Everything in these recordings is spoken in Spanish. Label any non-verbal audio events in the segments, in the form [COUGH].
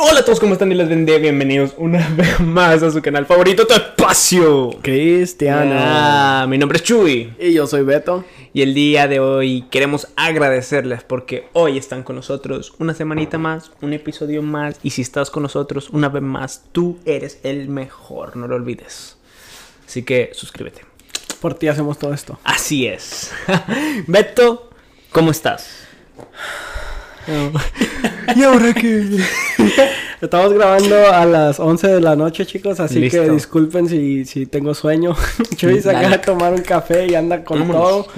Hola a todos, ¿cómo están? Y les bendiga. Bienvenidos una [LAUGHS] vez más a su canal favorito, Tu Espacio. Cristiano. Ah, mi nombre es Chuy. Y yo soy Beto. Y el día de hoy queremos agradecerles porque hoy están con nosotros una semanita más, un episodio más. Y si estás con nosotros una vez más, tú eres el mejor, no lo olvides. Así que suscríbete. Por ti hacemos todo esto. Así es. [LAUGHS] Beto, ¿cómo estás? [LAUGHS] ¿Y ahora qué? [LAUGHS] Estamos grabando a las 11 de la noche, chicos, así Listo. que disculpen si, si tengo sueño. Chuy se acaba de tomar un café y anda con Vámonos, todo.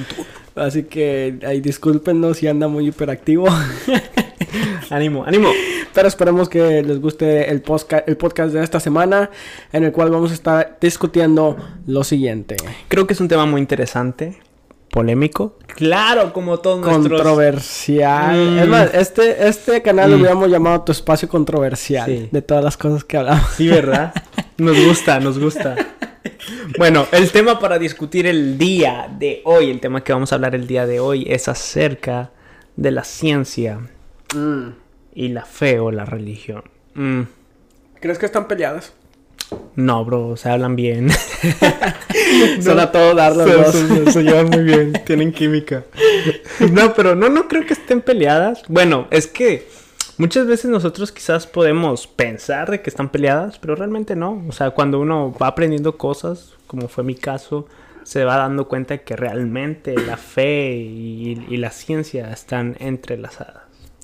Así que ahí discúlpenos si anda muy hiperactivo. [LAUGHS] Ánimo, ánimo. Pero esperemos que les guste el, el podcast de esta semana, en el cual vamos a estar discutiendo lo siguiente. Creo que es un tema muy interesante, polémico. Claro, como todos nuestros... Controversial. Mm. Es más, este, este canal lo Mm. hubiéramos llamado Tu Espacio Controversial. Sí. De todas las cosas que hablamos. Sí, ¿verdad? Nos gusta, nos gusta. Bueno, el tema para discutir el día de hoy, el tema que vamos a hablar el día de hoy es acerca de la ciencia y la fe o la religión. Mm, ¿Crees que están peleadas? No, bro, se hablan bien. [LAUGHS] [LAUGHS] Son a todo dar los Se, dos. se- se llevan muy bien, [LAUGHS] tienen química. No, pero no, no creo que estén peleadas. Bueno, es que muchas veces nosotros quizás podemos pensar de que están peleadas, pero realmente no. O sea, cuando uno va aprendiendo cosas, como fue mi caso, se va dando cuenta que realmente la fe y, y la ciencia están entrelazadas.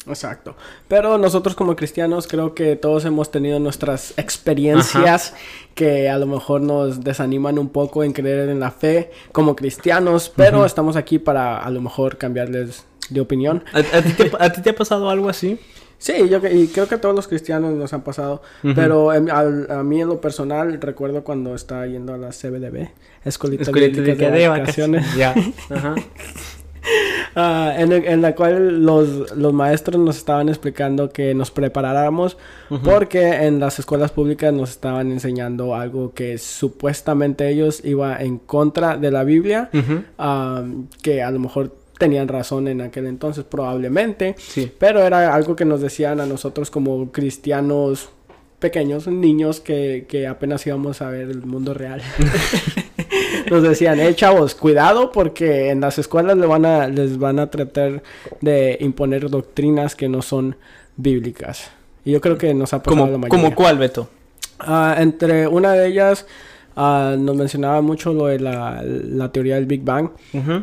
Exacto. Pero nosotros como cristianos creo que todos hemos tenido nuestras experiencias que a lo mejor nos desaniman un poco en creer en la fe como cristianos, pero estamos aquí para a lo mejor cambiarles de opinión. ¿A, a ti, te, a ti te ha pasado algo así? Sí, yo y creo que a todos los cristianos nos han pasado, pero al- a mí en lo personal recuerdo cuando estaba yendo a la CBDB, Escuelita Bíblica de de vacaciones. Ya. [LAUGHS] Ajá. Ah, en, el- en la cual los, los maestros nos estaban explicando que nos preparáramos porque en las escuelas públicas nos estaban enseñando algo que supuestamente ellos iba en contra de la Biblia, ah, que a lo mejor tenían razón en aquel entonces probablemente, Sí. pero era algo que nos decían a nosotros como cristianos pequeños, niños que, que apenas íbamos a ver el mundo real. [LAUGHS] nos decían, eh chavos, cuidado porque en las escuelas le van a, les van a tratar de imponer doctrinas que no son bíblicas. Y yo creo que nos ha pasado la ¿Como, mayoría. como cuál, Beto? Ah, entre una de ellas ah, nos mencionaba mucho lo de la, la teoría del Big Bang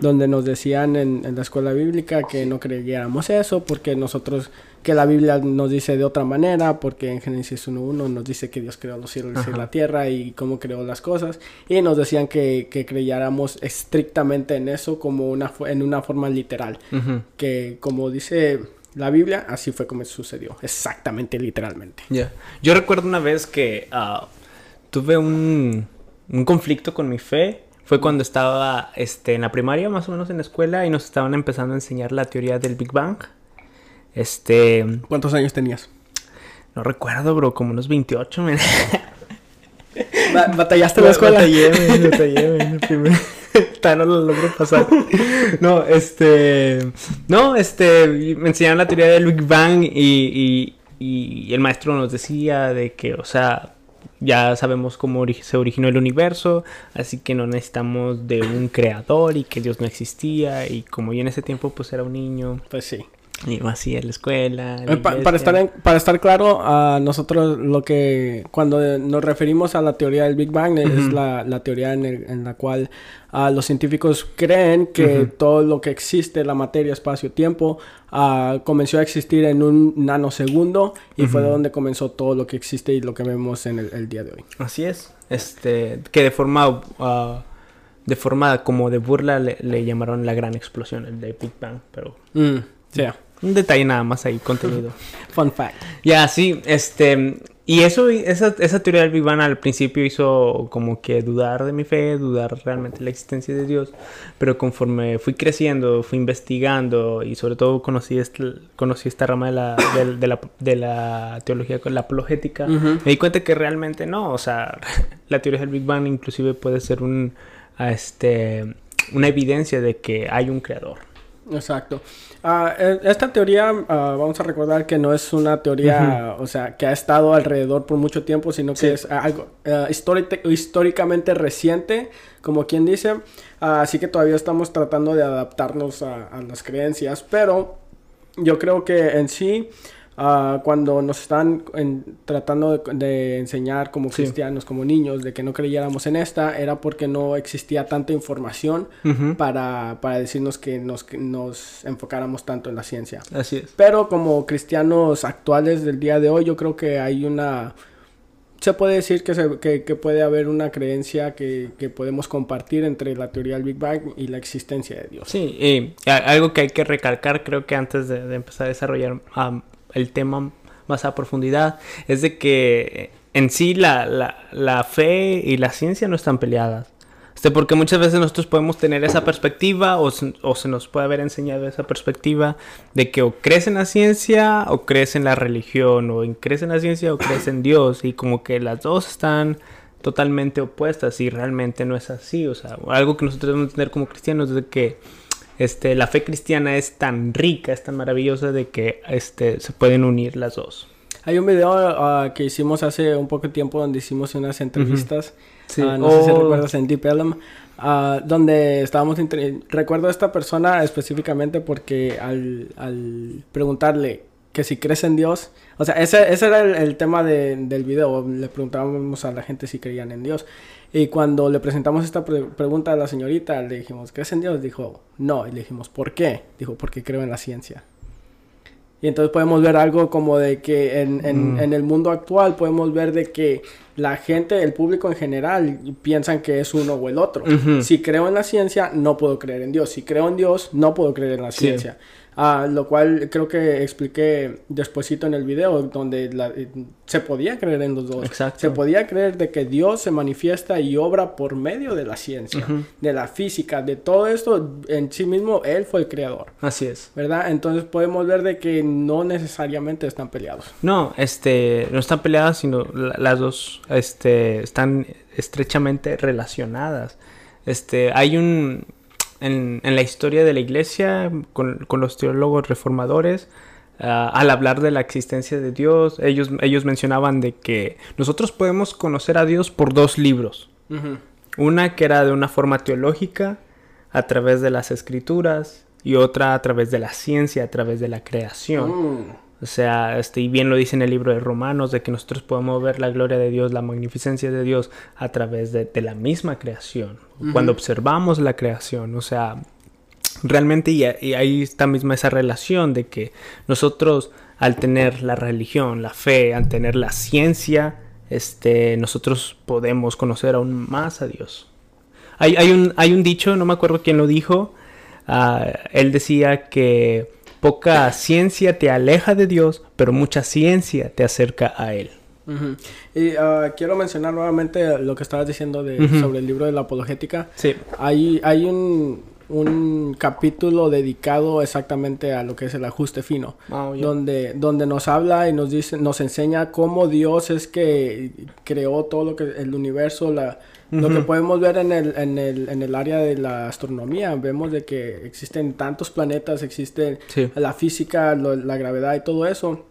donde nos decían en, en la escuela bíblica que no creyéramos eso, porque nosotros, que la Biblia nos dice de otra manera, porque en Génesis 1.1 nos dice que Dios creó los cielos y la tierra y cómo creó las cosas, y nos decían que, que creyéramos estrictamente en eso como una, en una forma literal, Ujú. que como dice la Biblia, así fue como sucedió, exactamente, literalmente. Ya. Yo recuerdo una vez que ah, tuve un, un conflicto con mi fe. Fue cuando estaba este, en la primaria, más o menos en la escuela, y nos estaban empezando a enseñar la teoría del Big Bang. Este, ¿Cuántos años tenías? no recuerdo, bro, como unos 28. men. Ba- ¿Batallaste en la escuela? Batallé, men, batallé, men, primer- [LAUGHS] no lo logro pasar. No, este. No, este. Me enseñaron la teoría del Big Bang y, y, y el maestro nos decía de que, o sea, ya sabemos cómo ori- se originó el universo, así que no necesitamos de un creador y que Dios no existía. Y como yo en ese tiempo, pues era un niño, Pues sí. Iba así a la escuela. a la Eh, pa- para, estar en- para estar claro, a nosotros lo que cuando nos referimos a la teoría del Big Bang es la, la teoría en, el- en la cual los científicos creen que todo lo que existe, la materia, espacio, tiempo, ah, comenzó a existir en un nanosegundo y fue de donde comenzó todo lo que existe y lo que vemos en el, el día de hoy. Así es. Este, que de forma, ah, de forma como de burla le, le llamaron la gran explosión, el de Big Bang, pero Mm, sí, un detalle nada más ahí contenido. [LAUGHS] fun fact. ya, sí, este, y eso, esa, esa teoría del Big Bang al principio hizo como que dudar de mi fe, dudar realmente de la existencia de Dios, pero conforme fui creciendo, fui investigando y sobre todo conocí, este, conocí esta rama de la, de, de la, de la teología la apologética, Ujú. me di cuenta que realmente no, o sea, [LAUGHS] la teoría del Big Bang inclusive puede ser un, este, una evidencia de que hay un creador. Exacto. Ah, e- esta teoría, ah, vamos a recordar que no es una teoría, o sea, que ha estado alrededor por mucho tiempo, sino que Sí. es algo ah, históric- históricamente reciente, como quien dice. Así que todavía estamos tratando de adaptarnos a, a las creencias, pero yo creo que en sí, ah, cuando nos están en- tratando de, de enseñar como Sí. cristianos, como niños, de que no creyéramos en esta, era porque no existía tanta información para, para decirnos que nos, que nos enfocáramos tanto en la ciencia. Así es. Pero como cristianos actuales del día de hoy, yo creo que hay una... Se puede decir que, se- que, que puede haber una creencia que, que podemos compartir entre la teoría del Big Bang y la existencia de Dios. Sí, y algo que hay que recalcar, creo que antes de, de empezar a desarrollar el tema más a profundidad, es de que en sí la, la, la fe y la ciencia no están peleadas. Este, porque muchas veces nosotros podemos tener esa perspectiva o o se nos puede haber enseñado esa perspectiva de que o crees en la ciencia o crees en la religión o crees en la ciencia o crees en Dios y como que las dos están totalmente opuestas y realmente no es así. O sea, algo que nosotros debemos tener como cristianos es de que este, la fe cristiana es tan rica, es tan maravillosa de que este, se pueden unir las dos. Hay un video ah, que hicimos hace un poco de tiempo donde hicimos unas entrevistas. Sí. ah, no sé si Oh. recuerdas en Deep Ellum. ah, donde estábamos... Recuerdo a esta persona específicamente porque al, al preguntarle que si crees en Dios... O sea, ese, ese era el, el tema de- del video. Le preguntábamos a la gente si creían en Dios. Y cuando le presentamos esta pre- pregunta a la señorita, le dijimos, ¿crees en Dios? Dijo, no. Y le dijimos, ¿por qué? Dijo, porque creo en la ciencia. Y entonces podemos ver algo como de que en, en- Mm. en el mundo actual podemos ver de que la gente, el público en general, piensan que es uno o el otro. Si creo en la ciencia, no puedo creer en Dios. Si creo en Dios, no puedo creer en la Sí. Ah, lo cual creo que expliqué despuesito en el video, donde la- eh, se podía creer en los dos. Exacto. Se podía creer de que Dios se manifiesta y obra por medio de la ciencia, de la física, de todo esto. En sí mismo, Él fue el creador. Así es. ¿Verdad? Entonces podemos ver de que no necesariamente están peleados. No, este, no están peleadas, sino la- las dos, este, están estrechamente relacionadas. Este, hay un, en, en la historia de la iglesia, con, con los teólogos reformadores, ah, al hablar de la existencia de Dios, ellos, ellos mencionaban de que nosotros podemos conocer a Dios por dos libros. Una que era de una forma teológica, a través de las escrituras, y otra a través de la ciencia, a través de la creación. Mm. O sea, este, y bien lo dice en el libro de Romanos, de que nosotros podemos ver la gloria de Dios, la magnificencia de Dios a través de, de la misma creación. Cuando observamos la creación, o sea, realmente y, y ahí está misma esa relación de que nosotros al tener la religión, la fe, al tener la ciencia, este, nosotros podemos conocer aún más a Dios. Hay, hay, un, hay un dicho, no me acuerdo quién lo dijo, ah, él decía que poca ciencia te aleja de Dios, pero mucha ciencia te acerca a Él. Y ah, quiero mencionar nuevamente lo que estabas diciendo de, sobre el libro de la apologética. Sí. Hay, hay un, un capítulo dedicado exactamente a lo que es el ajuste fino. Oh, ya. donde, donde nos habla y nos dice, nos enseña cómo Dios es que creó todo lo que el universo, la, lo que podemos ver en el, en el, en el área de la astronomía, vemos de que existen tantos planetas, existe Sí. la física, lo- la gravedad y todo eso.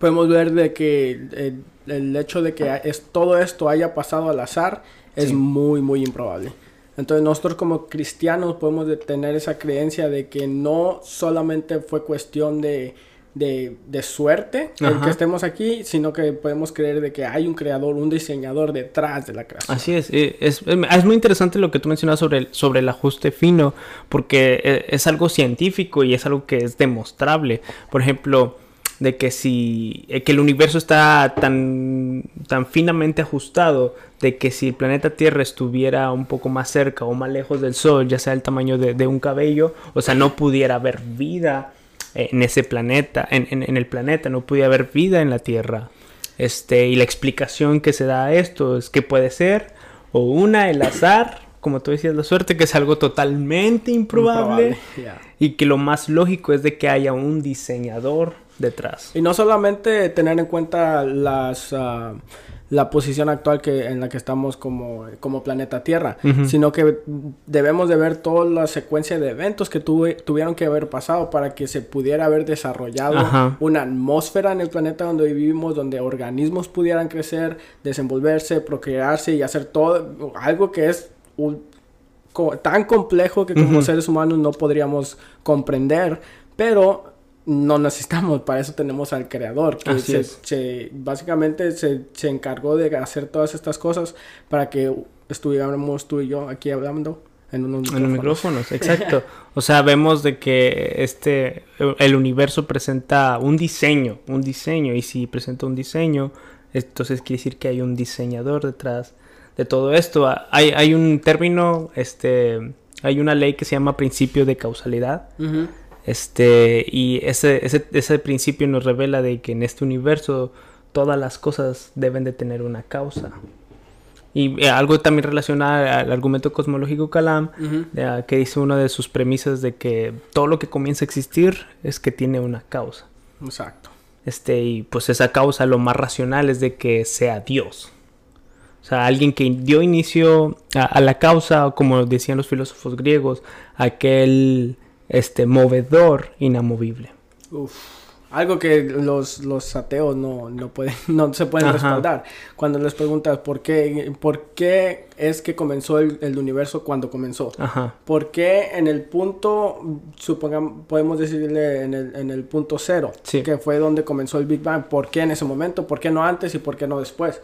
Podemos ver de que el, el hecho de que es, todo esto haya pasado al azar es Sí. muy, muy improbable. Entonces nosotros como cristianos podemos de tener esa creencia de que no solamente fue cuestión de, de, de suerte el que estemos aquí, sino que podemos creer de que hay un creador, un diseñador detrás de la creación. Así es, eh, es, es muy interesante lo que tú mencionas sobre el, sobre el ajuste fino, porque eh, es algo científico y es algo que es demostrable. Por ejemplo, de que si eh, que el universo está tan, tan finamente ajustado, de que si el planeta Tierra estuviera un poco más cerca o más lejos del Sol, ya sea el tamaño de, de un cabello, o sea, no pudiera haber vida en ese planeta, en, en- en el planeta, no pudiera haber vida en la Tierra. Este, y la explicación que se da a esto es que puede ser o una, el azar, como tú decías, la suerte, que es algo totalmente improbable, y que lo más lógico es de que haya un diseñador detrás. Y no solamente tener en cuenta las, ah, la posición actual que en la que estamos como, como planeta Tierra, sino que debemos de ver toda la secuencia de eventos que tuvieron que haber pasado para que se pudiera haber desarrollado una atmósfera en el planeta donde vivimos, donde organismos pudieran crecer, desenvolverse, procrearse y hacer todo algo que es tan complejo que como seres humanos no podríamos comprender, pero no necesitamos, para eso tenemos al creador, que se, básicamente se, se, encargó de hacer todas estas cosas para que estuviéramos tú y yo aquí hablando en unos micrófonos. En micrófonos, [LAUGHS] exacto. o sea, vemos de que este, el universo presenta un diseño, un diseño, y si presenta un diseño, entonces quiere decir que hay un diseñador detrás de todo esto. Hay, hay un término, este, hay una ley que se llama principio de causalidad. Este, y ese, ese, ese principio nos revela de que en este universo todas las cosas deben de tener una causa. Y eh, algo también relacionado al argumento cosmológico Kalam, que dice una de sus premisas de que todo lo que comienza a existir es que tiene una causa. Exacto. Este, y pues esa causa lo más racional es de que sea Dios. O sea, alguien que dio inicio a, a la causa, como decían los filósofos griegos, aquel este, movedor inamovible. Algo que los, los ateos no, no, pueden, [LAUGHS] no se pueden respaldar. Cuando les preguntas por qué, por qué es que comenzó el, universo cuando comenzó. Ajá. ¿Por qué en el punto, supongamos, podemos decirle en el, en el punto cero, que fue donde comenzó el Big Bang? ¿Por qué en ese momento? ¿Por qué no antes y por qué no después?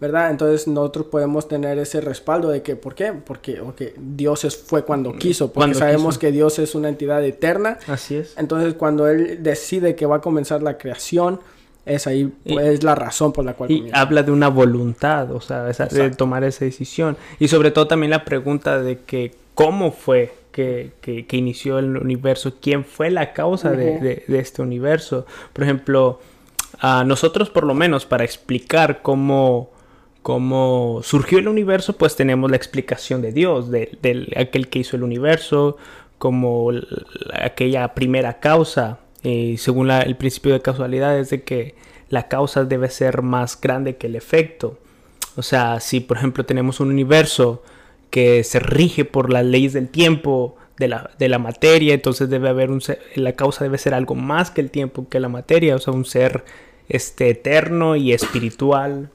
¿Verdad? Entonces nosotros podemos tener ese respaldo de que, ¿por qué? Porque okay, Dios es, fue cuando mm, quiso, porque sabemos que Dios es una entidad eterna. Así es. Entonces cuando Él decide que va a comenzar la creación, es ahí es la razón por la cual y habla de una voluntad o sea de tomar esa decisión y sobre todo también la pregunta de que cómo fue que, que, inició el universo quién fue la causa de, de, este universo por ejemplo a nosotros por lo menos para explicar cómo cómo surgió el universo pues tenemos la explicación de Dios de, aquel que hizo el universo como aquella primera causa y según el principio de causalidad es de que la causa debe ser más grande que el efecto. O sea, si por ejemplo tenemos un universo que se rige por las leyes del tiempo, de la, de la materia, entonces debe haber un la causa debe ser algo más que el tiempo, que la materia, o sea, un ser este, eterno y espiritual.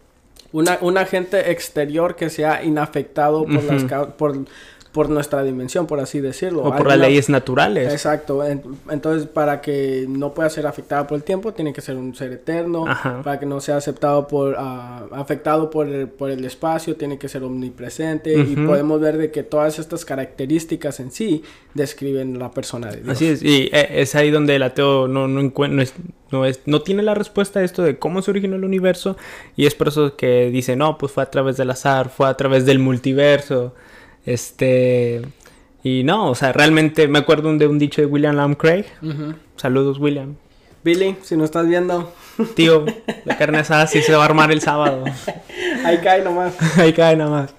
Una, un agente exterior que sea inafectado por, las, por por nuestra dimensión, por así decirlo. O por las leyes naturales. Exacto. Entonces, para que no pueda ser afectado por el tiempo, tiene que ser un ser eterno. Para que no sea aceptado por, uh, afectado por el, por el espacio, tiene que ser omnipresente. Y podemos ver de que todas estas características en sí describen la persona de Dios. Así es. Y eh, es ahí donde el ateo no, no, no, es, no, es, no tiene la respuesta a esto de cómo se originó el universo. Y es por eso que dice, no, pues fue a través del azar, fue a través del multiverso. Este. Y no, o sea, realmente me acuerdo de un dicho de William Lamb Craig. Saludos, William. Billy, si no estás viendo. Tío, [LAUGHS] la carne asada sí se va a armar el sábado. Ahí cae nomás. [LAUGHS] Ahí cae nomás.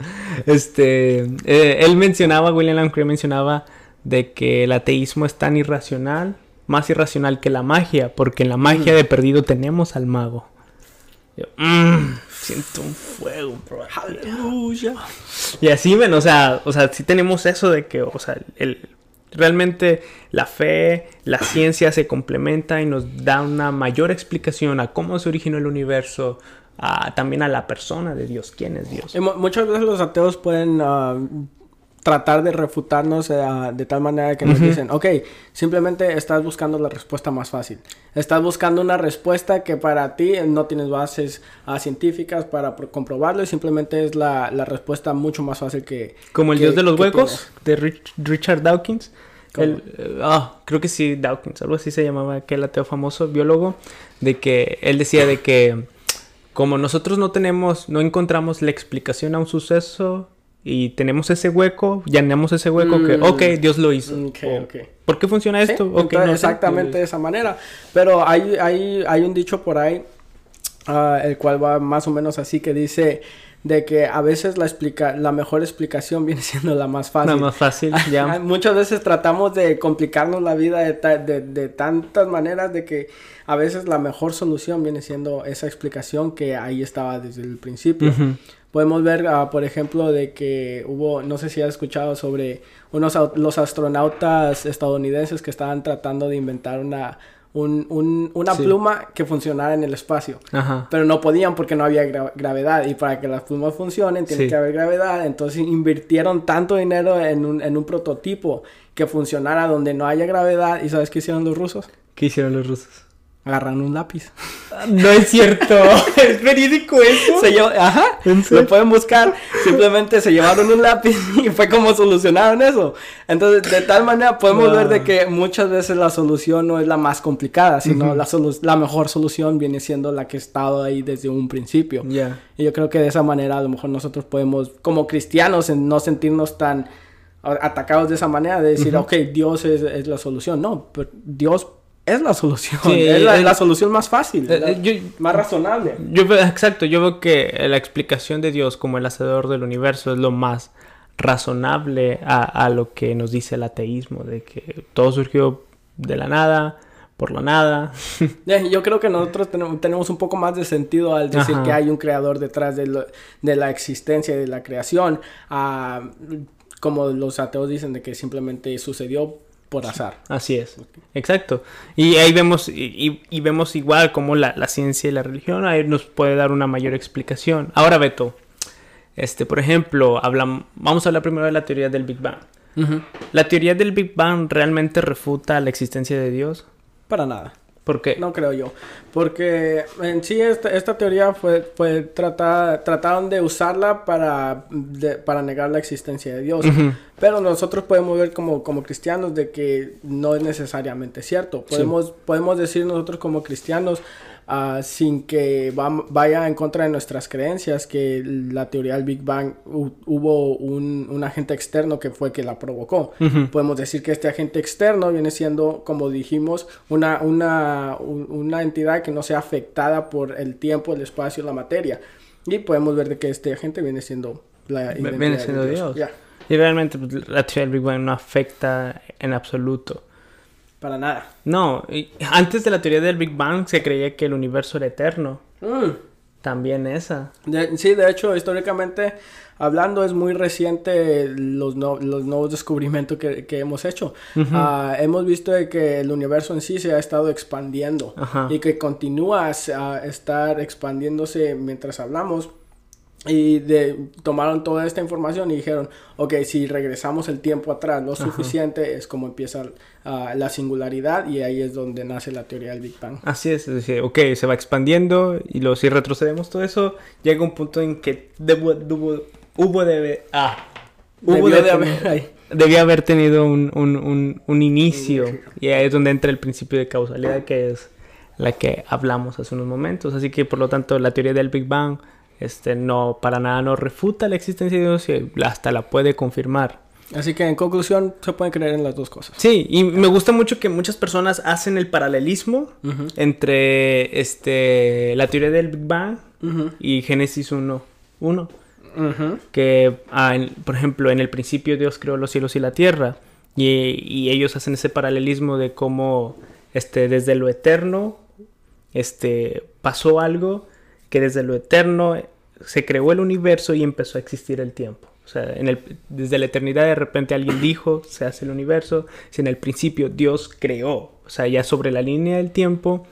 Este. Eh, él mencionaba, William Lamb Craig mencionaba de que el ateísmo es tan irracional, más irracional que la magia, porque en la magia de perdido tenemos al mago. Mm, siento un fuego, bro. Aleluya. Y así, ven, o sea, o sea, sí tenemos eso de que, o sea, el, realmente la fe, la ciencia se complementa y nos da una mayor explicación a cómo se originó el universo, también a la persona de Dios, quién es Dios. muchas veces los ateos pueden ah, tratar de refutarnos eh, de tal manera que nos dicen, ok, simplemente estás buscando la respuesta más fácil. Estás buscando una respuesta que para ti no tienes bases uh, científicas para comprobarlo y simplemente es la, la, respuesta mucho más fácil que... Como el dios de los huecos de Richard Dawkins. El, ah, creo que sí, Dawkins, algo así se llamaba aquel ateo famoso, biólogo, de que él decía de que como nosotros no tenemos, no encontramos la explicación a un suceso y tenemos ese hueco, llenamos ese hueco que, mm. ok, Dios lo hizo. ¿Por qué funciona esto? exactamente de esa manera. Pero hay, hay, hay un dicho por ahí ah, el cual va más o menos así que dice de que a veces la explica la mejor explicación [LAUGHS] viene siendo la más fácil. La más fácil, [LAUGHS] ya. Muchas veces tratamos de complicarnos la vida de, ta- de- de tantas maneras de que a veces la mejor solución viene siendo esa explicación que ahí estaba desde el principio. Podemos ver, ah, por ejemplo, de que hubo, no sé si has escuchado sobre unos los astronautas estadounidenses que estaban tratando de inventar una, un- un- una Sí. pluma que funcionara en el espacio. Ajá. Pero no podían porque no había gra- gravedad. Y para que las plumas funcionen, tiene Sí. que haber gravedad. Entonces invirtieron tanto dinero en un, en un prototipo que funcionara donde no haya gravedad. ¿Y sabes qué hicieron los rusos? ¿Qué hicieron los rusos? Agarraron un lápiz. [LAUGHS] No es cierto. [LAUGHS] ¿Es verídico eso? Se llevó- ajá, lo pueden buscar. [LAUGHS] Simplemente se llevaron un lápiz y fue como solucionaron eso. Entonces, de tal manera podemos ver de que muchas veces la solución no es la más complicada, sino Ujú. la, solu- la mejor solución viene siendo la que ha estado ahí desde un principio. Ya. Y yo creo que de esa manera a lo mejor nosotros podemos, como cristianos, no sentirnos tan atacados de esa manera, de decir, Ujú. ok, Dios es, es la solución. No, pero Dios es la solución. Sí, es la, solución más fácil, Eh, la- yo- más razonable. Yo veo, exacto, yo veo que la explicación de Dios como el hacedor del universo es lo más razonable a, a lo que nos dice el ateísmo, de que todo surgió de la nada, por la nada. [LAUGHS] Eh, Yo creo que nosotros tenemos, un poco más de sentido al decir Ajá. que hay un creador detrás de, lo- de la existencia y de la creación, a, como los ateos dicen de que simplemente sucedió por azar. Así es, exacto. Y ahí vemos, y, vemos igual como la, la ciencia y la religión ahí nos puede dar una mayor explicación. Ahora, Beto, este, por ejemplo, vamos a hablar primero de la teoría del Big Bang. ¿La teoría del Big Bang realmente refuta la existencia de Dios? Para nada. ¿Por qué? No creo yo. Porque en sí esta, esta teoría fue, fue tratada, trataron de usarla para, de- para negar la existencia de Dios. Pero nosotros podemos ver como, como cristianos de que no es necesariamente cierto. Sí. Podemos, podemos decir nosotros como cristianos, ah, sin que va- vaya en contra de nuestras creencias, que la teoría del Big Bang hu- hubo un, un agente externo que fue que la provocó. Ujú. Podemos decir que este agente externo viene siendo, como dijimos, una, una, un- una entidad que no sea afectada por el tiempo, el espacio, la materia. Y podemos ver de que este agente viene siendo la Viene siendo Dios. Ya, Y realmente pues, la teoría del Big Bang no afecta en absoluto. Para nada. No, antes de la teoría del Big Bang se creía que el universo era eterno. Mm. También esa. De- sí, de hecho, históricamente hablando, es muy reciente los, no- los nuevos descubrimientos que, que hemos hecho. Ujú. Ah, hemos visto de que el universo en sí se ha estado expandiendo Ajá. y que continúa a estar expandiéndose mientras hablamos. Y de, tomaron toda esta información y dijeron, ok, si regresamos el tiempo atrás lo Ajá. suficiente, es como empieza ah, la singularidad y ahí es donde nace la teoría del Big Bang. Así es, es decir, ok, se va expandiendo y luego si retrocedemos todo eso, llega un punto en que debo- dubo- hubo de... Ah, hubo Debió de haber ahí. debía haber tenido un, un, un, un inicio y ahí es donde entra el principio de causalidad que es la que hablamos hace unos momentos. Así que por lo tanto la teoría del Big Bang este, no para nada no refuta la existencia de Dios y hasta la puede confirmar. Así que en conclusión se pueden creer en las dos cosas. Sí, y me gusta mucho que muchas personas hacen el paralelismo Ujú, entre este, la teoría del Big Bang ujú, y Génesis 1. 1 ujú. que, ah, en- por ejemplo, en el principio Dios creó los cielos y la tierra, y, y ellos hacen ese paralelismo de cómo este, desde lo eterno este, pasó algo, que desde lo eterno se creó el universo y empezó a existir el tiempo. O sea, en el, desde la eternidad de repente alguien dijo, se hace el universo, si en el principio Dios creó, o sea, ya sobre la línea del tiempo,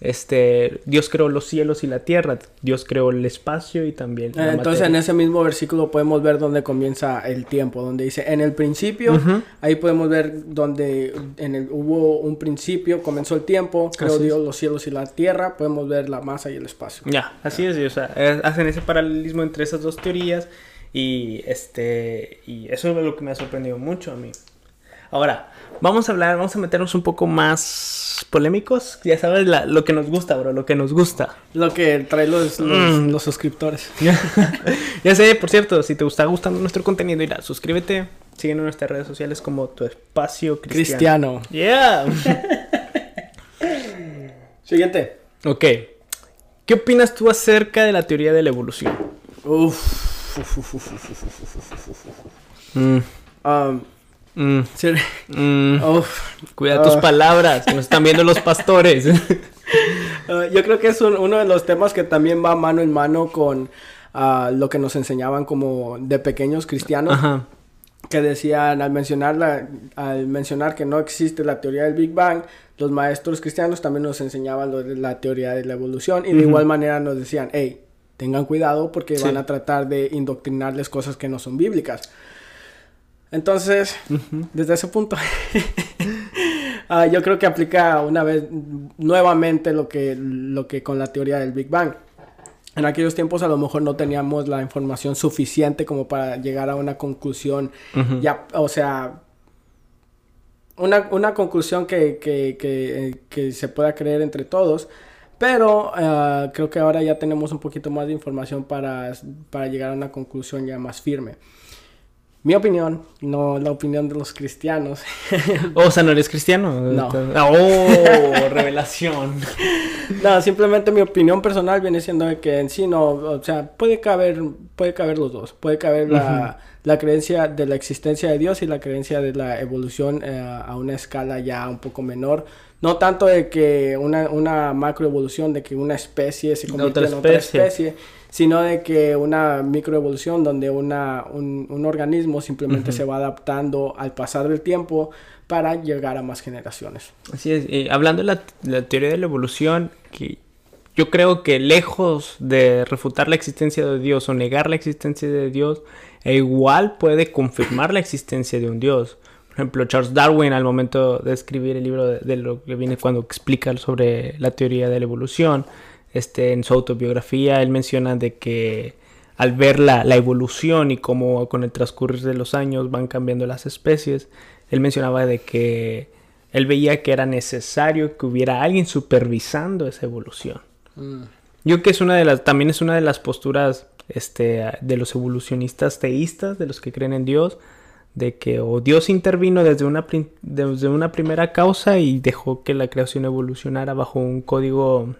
este, Dios creó los cielos y la tierra, Dios creó el espacio y también... la Eh, Entonces en ese mismo versículo podemos ver dónde comienza el tiempo, donde dice en el principio, Ujú. ahí podemos ver donde en el, hubo un principio, comenzó el tiempo, creó Así es. Dios los cielos y la tierra, podemos ver la masa y el espacio. Ya, así es, y, o sea, hacen ese paralelismo entre esas dos teorías y este y eso es lo que me ha sorprendido mucho a mí. Ahora, vamos a hablar, vamos a meternos un poco más polémicos, ya sabes la- lo que nos gusta, bro, lo que nos gusta. Lo que trae los, los, Mm. los suscriptores. [LAUGHS] ya sé, por cierto, si te está gustando nuestro contenido, mira, suscríbete, síguenos en nuestras redes sociales como tu espacio cristiano. Cristiano. Yeah. [LAUGHS] Siguiente. ok. ¿Qué opinas tú acerca de la teoría de la evolución? Uf. [LAUGHS] Mm, Um, mm, mm. uf. Cuida tus Ah. palabras, nos están viendo los pastores. Uh, [LAUGHS] yo creo que es un- uno de los temas que también va mano en mano con ah, lo que nos enseñaban como de pequeños cristianos. Ajá. que decían al mencionar, la- al mencionar que no existe la teoría del Big Bang, los maestros cristianos también nos enseñaban lo de la teoría de la evolución y de igual manera nos decían, hey, tengan cuidado porque Sí. van a tratar de indoctrinarles cosas que no son bíblicas. Entonces, desde ese punto, [LAUGHS] ah, yo creo que aplica una vez nuevamente lo que, lo que con la teoría del Big Bang. En aquellos tiempos a lo mejor no teníamos la información suficiente como para llegar a una conclusión ya, o sea, una, una conclusión que, que, que, que se pueda creer entre todos. Pero ah, creo que ahora ya tenemos un poquito más de información para, para llegar a una conclusión ya más firme. Mi opinión, no la opinión de los cristianos. [LAUGHS] O sea, ¿no eres cristiano? No. Oh, revelación. [LAUGHS] no, simplemente mi opinión personal viene siendo de que en sí no, o sea, puede caber, puede caber los dos. Puede caber la, la creencia de la existencia de Dios y la creencia de la evolución eh, a una escala ya un poco menor. No tanto de que una, una macroevolución, de que una especie se convierte en otra especie. Sino de que una microevolución donde una, un, un organismo simplemente se va adaptando al pasar del tiempo para llegar a más generaciones. Así es. y hablando de la, la teoría de la evolución, que yo creo que lejos de refutar la existencia de Dios o negar la existencia de Dios, e igual puede confirmar la existencia de un Dios. Por ejemplo, Charles Darwin al momento de escribir el libro de, de lo que viene cuando explica sobre la teoría de la evolución, este, en su autobiografía él menciona de que al ver la, la evolución y cómo con el transcurrir de los años van cambiando las especies, él mencionaba de que él veía que era necesario que hubiera alguien supervisando esa evolución. Yo creo que es una de las, también es una de las posturas este, de los evolucionistas teístas, de los que creen en Dios, de que o Dios intervino desde una, desde una primera causa y dejó que la creación evolucionara bajo un código,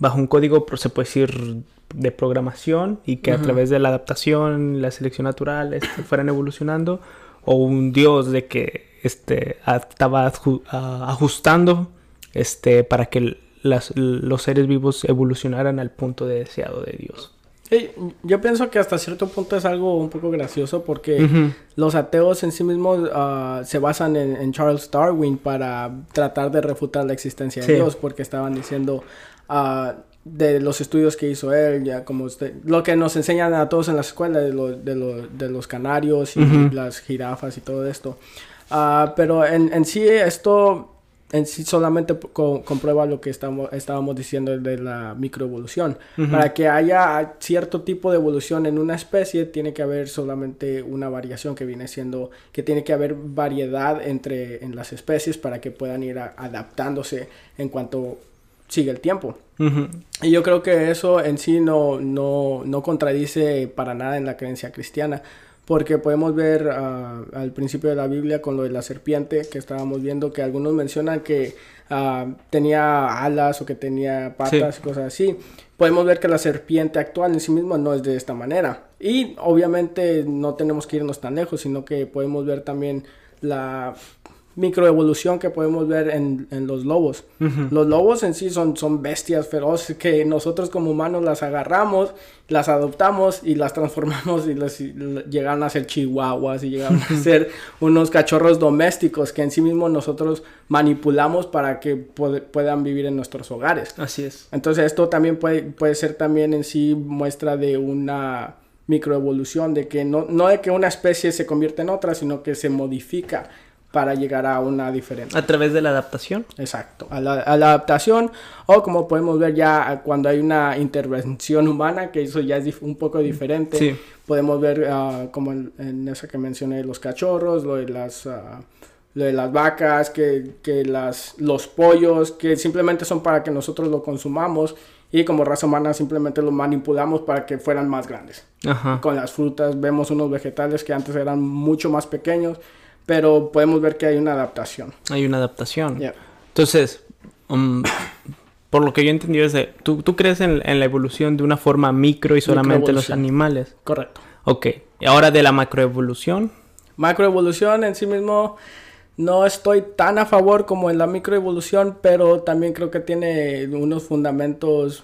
bajo un código, se puede decir, de programación y que a través de la adaptación, la selección natural, este, [LAUGHS] fueran evolucionando, o un Dios de que este, estaba adju- ajustando este, para que las- los seres vivos evolucionaran al punto de deseado de Dios. Sí, yo pienso que hasta cierto punto es algo un poco gracioso porque los ateos en sí mismos ah, se basan en, en Charles Darwin para tratar de refutar la existencia Sí. de Dios porque estaban diciendo ah, de los estudios que hizo él, ya como usted, lo que nos enseñan a todos en la escuela de, lo- de, lo- de los canarios y Ujú. las jirafas y todo esto. Ah, pero en, en sí esto en sí solamente co- comprueba lo que estamos, estábamos diciendo de la microevolución. Ujú. Para que haya cierto tipo de evolución en una especie, tiene que haber solamente una variación que viene siendo que tiene que haber variedad entre en las especies para que puedan ir a- adaptándose en cuanto sigue el tiempo. Ujú. Y yo creo que eso en sí no, no, no contradice para nada en la creencia cristiana. Porque podemos ver ah, al principio de la Biblia con lo de la serpiente que estábamos viendo que algunos mencionan que ah, tenía alas o que tenía patas y cosas así. Podemos ver que la serpiente actual en sí misma no es de esta manera. Y obviamente no tenemos que irnos tan lejos, sino que podemos ver también la microevolución que podemos ver en, en los lobos. Los lobos en sí son, son bestias feroces que nosotros como humanos las agarramos, las adoptamos y las transformamos y, las, y l- llegan a ser chihuahuas y llegan a ser unos cachorros domésticos que en sí mismos nosotros manipulamos para que puedan vivir en nuestros hogares. Así es. Entonces esto también puede, puede ser también en sí muestra de una microevolución, de que no, no de que una especie se convierte en otra, sino que se modifica para llegar a una diferente. A través de la adaptación. Exacto, a la, a la adaptación o como podemos ver ya cuando hay una intervención humana, que eso ya es un poco diferente. Sí. Podemos ver ah, como en, en esa que mencioné los cachorros, lo de las, ah, lo de las vacas, que, que las, los pollos, que simplemente son para que nosotros lo consumamos y como raza humana simplemente lo manipulamos para que fueran más grandes. Ajá. Con las frutas vemos unos vegetales que antes eran mucho más pequeños, pero podemos ver que hay una adaptación. Hay una adaptación. Yeah. Entonces, um, por lo que yo he entendido es de, ¿tú, tú crees en, en la evolución de una forma micro y solamente los animales? Correcto. Ok, y ahora de la macroevolución. Macroevolución en sí mismo no estoy tan a favor como en la microevolución, pero también creo que tiene unos fundamentos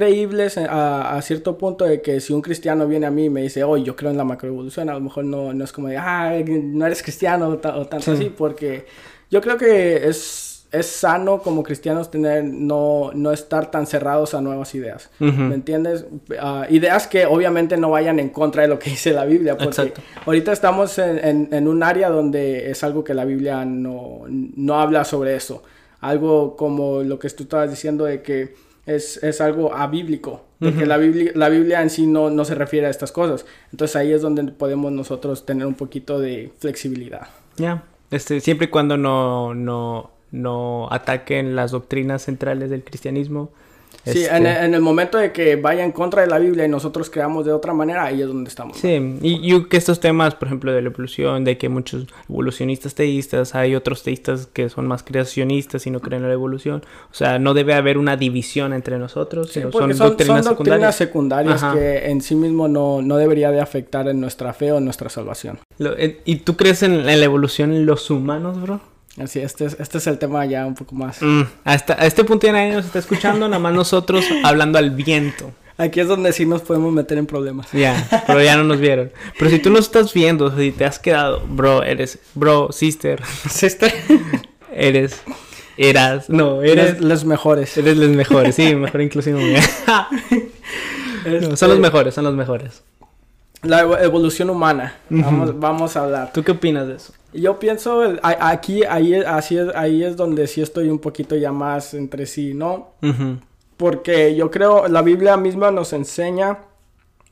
creíbles a, a cierto punto de que si un cristiano viene a mí y me dice, oh, yo creo en la macroevolución, a lo mejor no, no es como de, ah, no eres cristiano o, ta- o tanto Sí. así, porque yo creo que es, es sano como cristianos tener, no, no estar tan cerrados a nuevas ideas. ¿Me entiendes? Ah, ideas que obviamente no vayan en contra de lo que dice la Biblia, porque Exacto. ahorita estamos en, en- en un área donde es algo que la Biblia no, no habla sobre eso. Algo como lo que tú estabas diciendo de que es, es algo abíblico, de que la Biblia, la Biblia en sí no, no se refiere a estas cosas. Entonces ahí es donde podemos nosotros tener un poquito de flexibilidad. Ya, este, siempre y cuando no, no, no ataquen las doctrinas centrales del cristianismo. Sí, este, en, el- en el momento de que vaya en contra de la Biblia y nosotros creamos de otra manera, ahí es donde estamos. Sí, y que estos temas, por ejemplo, de la evolución, de que muchos evolucionistas teístas, hay otros teístas que son más creacionistas y no creen en la evolución. O sea, no debe haber una división entre nosotros, Sí, sino son, son, doctrinas son doctrinas secundarias. Ajá. que en sí mismo no, no debería de afectar en nuestra fe o en nuestra salvación. Lo- eh, ¿Y tú crees en, en la evolución en los humanos, bro? Así, este es, este es el tema ya un poco más. Mm, hasta, a este punto ya nadie nos está escuchando, nada más nosotros hablando al viento. Aquí es donde sí nos podemos meter en problemas. Ya, pero ya no nos vieron. Pero si tú nos estás viendo, si te has quedado, bro, eres, bro, sister, Sister. eres, eras, no, Eres los mejores. eres los mejores, sí, mejor inclusive. No, son los Este, mejores, son los mejores. La evo- evolución humana. Vamos, vamos a hablar. ¿Tú qué opinas de eso? Yo pienso, el- a- aquí, ahí, es- así es, ahí es donde sí estoy un poquito ya más entre sí, ¿no? Porque yo creo, la Biblia misma nos enseña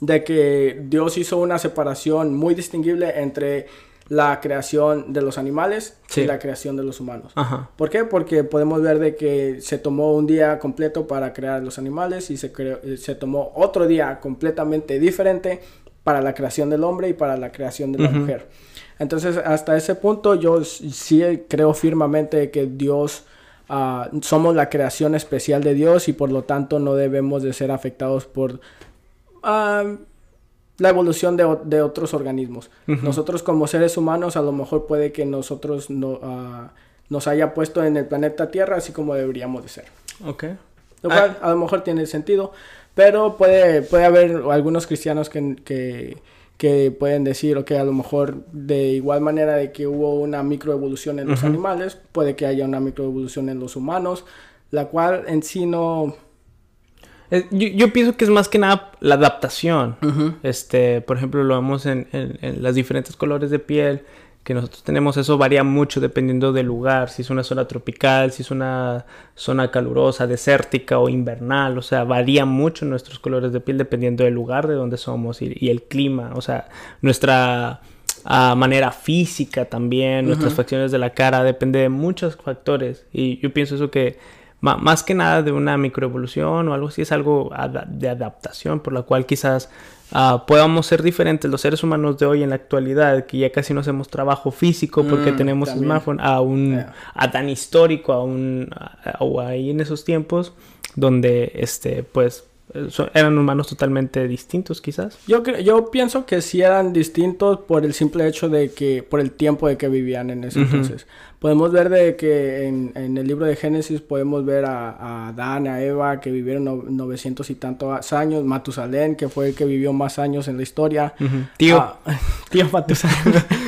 de que Dios hizo una separación muy distinguible entre la creación de los animales Sí. y la creación de los humanos. Ajá. ¿Por qué? Porque podemos ver de que se tomó un día completo para crear los animales y se, eh, se tomó otro día completamente diferente para la creación del hombre y para la creación de la mujer. Entonces, hasta ese punto yo sí creo firmemente que Dios, ah, somos la creación especial de Dios y por lo tanto no debemos de ser afectados por ah, la evolución de, de otros organismos. Nosotros como seres humanos a lo mejor puede que nosotros no, ah, nos haya puesto en el planeta Tierra así como deberíamos de ser. Ok. Lo Ah. cual a lo mejor tiene sentido, pero puede, puede haber algunos cristianos que, que, que pueden decir, ok, a lo mejor de igual manera de que hubo una microevolución en los animales, puede que haya una microevolución en los humanos, la cual en sí no... Eh, Yo, yo pienso que es más que nada la adaptación. Este, por ejemplo, lo vemos en, en, en las diferentes colores de piel que nosotros tenemos. Eso varía mucho dependiendo del lugar. Si es una zona tropical, si es una zona calurosa, desértica o invernal. O sea, varía mucho nuestros colores de piel dependiendo del lugar de donde somos y, y el clima. O sea, nuestra ah, manera física también, nuestras facciones de la cara, depende de muchos factores. Y yo pienso eso que más que nada de una microevolución o algo así, es algo de adaptación por la cual quizás ah, podamos ser diferentes los seres humanos de hoy en la actualidad, que ya casi no hacemos trabajo físico porque Mm, tenemos también. smartphone, a un Yeah. a tan histórico, a un a- o ahí en esos tiempos donde este pues eran humanos totalmente distintos quizás. Yo, yo pienso que sí eran distintos por el simple hecho de que, por el tiempo de que vivían en ese entonces. Podemos ver de que en, en el libro de Génesis podemos ver a, a Adán, a Eva, que vivieron no- 900 y tantos años, Matusalén, que fue el que vivió más años en la historia. Tío, Ah, [LAUGHS] tío Matusalén. [LAUGHS]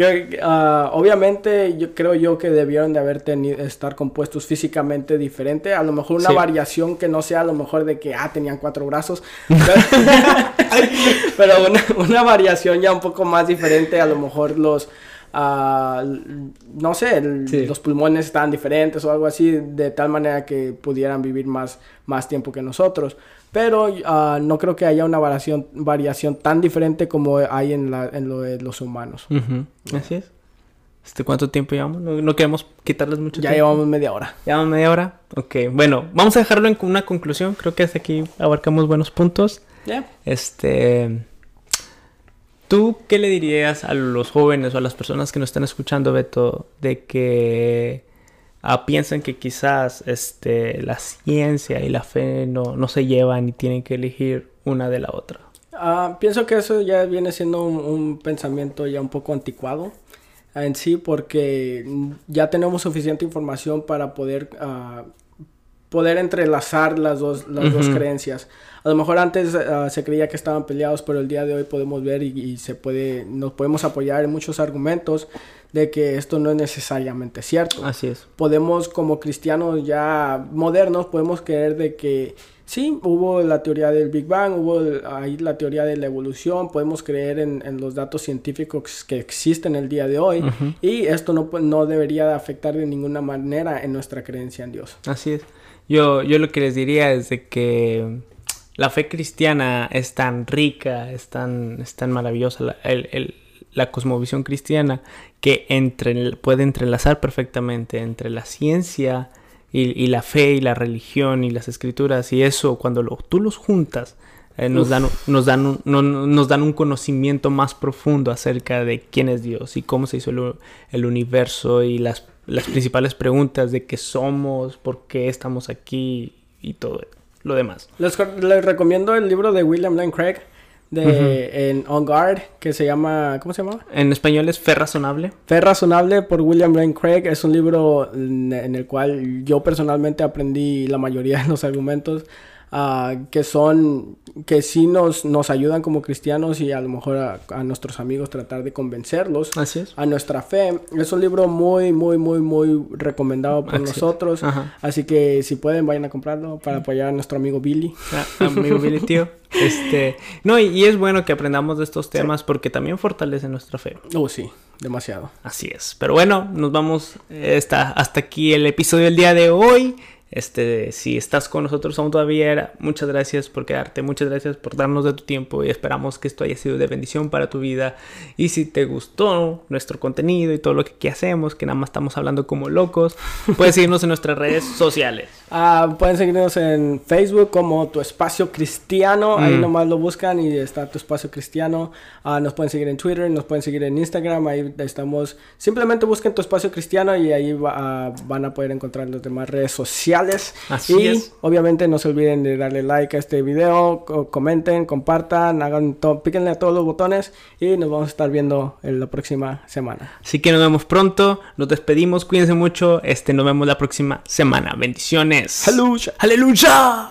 que, ah, obviamente yo creo yo que debieron de haber tenido estar compuestos físicamente diferente a lo mejor una Sí. variación que no sea a lo mejor de que ah tenían cuatro brazos [LAUGHS] pero una, una variación ya un poco más diferente a lo mejor los ah, no sé el- Sí. los pulmones estaban diferentes o algo así de tal manera que pudieran vivir más más tiempo que nosotros pero ah, no creo que haya una variación, variación tan diferente como hay en, la, en lo de los humanos. Así es. Este, ¿Cuánto tiempo llevamos? No, no queremos quitarles mucho Ya tiempo. llevamos media hora. ¿Llevamos media hora? Ok, bueno, vamos a dejarlo en una conclusión. Creo que hasta aquí abarcamos buenos puntos. ¿Ya? Este. ¿Tú qué le dirías a los jóvenes o a las personas que nos están escuchando, Beto, de que ah, piensan que quizás este, la ciencia y la fe no, no se llevan y tienen que elegir una de la otra. Ah, pienso que eso ya viene siendo un, un pensamiento ya un poco anticuado en sí porque ya tenemos suficiente información para poder ah, poder entrelazar las dos, las dos creencias. A lo mejor antes ah, se creía que estaban peleados, pero el día de hoy podemos ver y, y, se puede, nos podemos apoyar en muchos argumentos de que esto no es necesariamente cierto. Así es. Podemos, como cristianos ya modernos, podemos creer de que Sí, hubo la teoría del Big Bang, hubo ahí la teoría de la evolución, podemos creer en, en, los datos científicos que existen el día de hoy uh -huh. y esto no, no debería afectar de ninguna manera en nuestra creencia en Dios. Así es. Yo, yo lo que les diría es de que la fe cristiana es tan rica, es tan, es tan maravillosa, la, el, el, la cosmovisión cristiana, que entre, puede entrelazar perfectamente entre la ciencia, y, y, la fe y la religión y las escrituras y eso cuando lo, tú los juntas eh, nos, dan, nos, dan un, no, nos dan un conocimiento más profundo acerca de quién es Dios y cómo se hizo el, el universo y las, las, principales preguntas de qué somos, por qué estamos aquí y todo lo demás. Les, les recomiendo el libro de William Lane Craig de uh -huh. en On Guard que se llama ¿cómo se llama? En español es Fe razonable. Fe razonable por William Lane Craig es un libro en, en el cual yo personalmente aprendí la mayoría de los argumentos uh, que son que sí nos, nos ayudan como cristianos y a lo mejor a, a, nuestros amigos tratar de convencerlos Así es. a nuestra fe. Es un libro muy, muy, muy, muy recomendado por Así nosotros. Así que si pueden, vayan a comprarlo para apoyar a nuestro amigo Billy. Ah, amigo Billy, tío. [LAUGHS] Este, no, y, y, es bueno que aprendamos de estos temas sí. porque también fortalece nuestra fe. Oh, sí, demasiado. Así es. Pero bueno, nos vamos hasta, hasta aquí el episodio del día de hoy. Este, si estás con nosotros aún todavía, muchas gracias por quedarte, muchas gracias por darnos de tu tiempo y esperamos que esto haya sido de bendición para tu vida. Y si te gustó nuestro contenido y todo lo que aquí hacemos, que nada más estamos hablando como locos, [LAUGHS] puedes seguirnos en nuestras redes sociales. Uh, pueden seguirnos en Facebook como Tu Espacio Cristiano, mm. ahí nomás lo buscan y está Tu Espacio Cristiano. Uh, nos pueden seguir en Twitter, nos pueden seguir en Instagram, ahí estamos. Simplemente busquen Tu Espacio Cristiano y ahí va, uh, van a poder encontrar las demás redes sociales. Así y es. obviamente no se olviden de darle like a este video, comenten, compartan, hagan píquenle a todos los botones y nos vamos a estar viendo en la próxima semana. Así que nos vemos pronto, nos despedimos, cuídense mucho, este nos vemos la próxima semana. Bendiciones. Aleluya. Aleluya.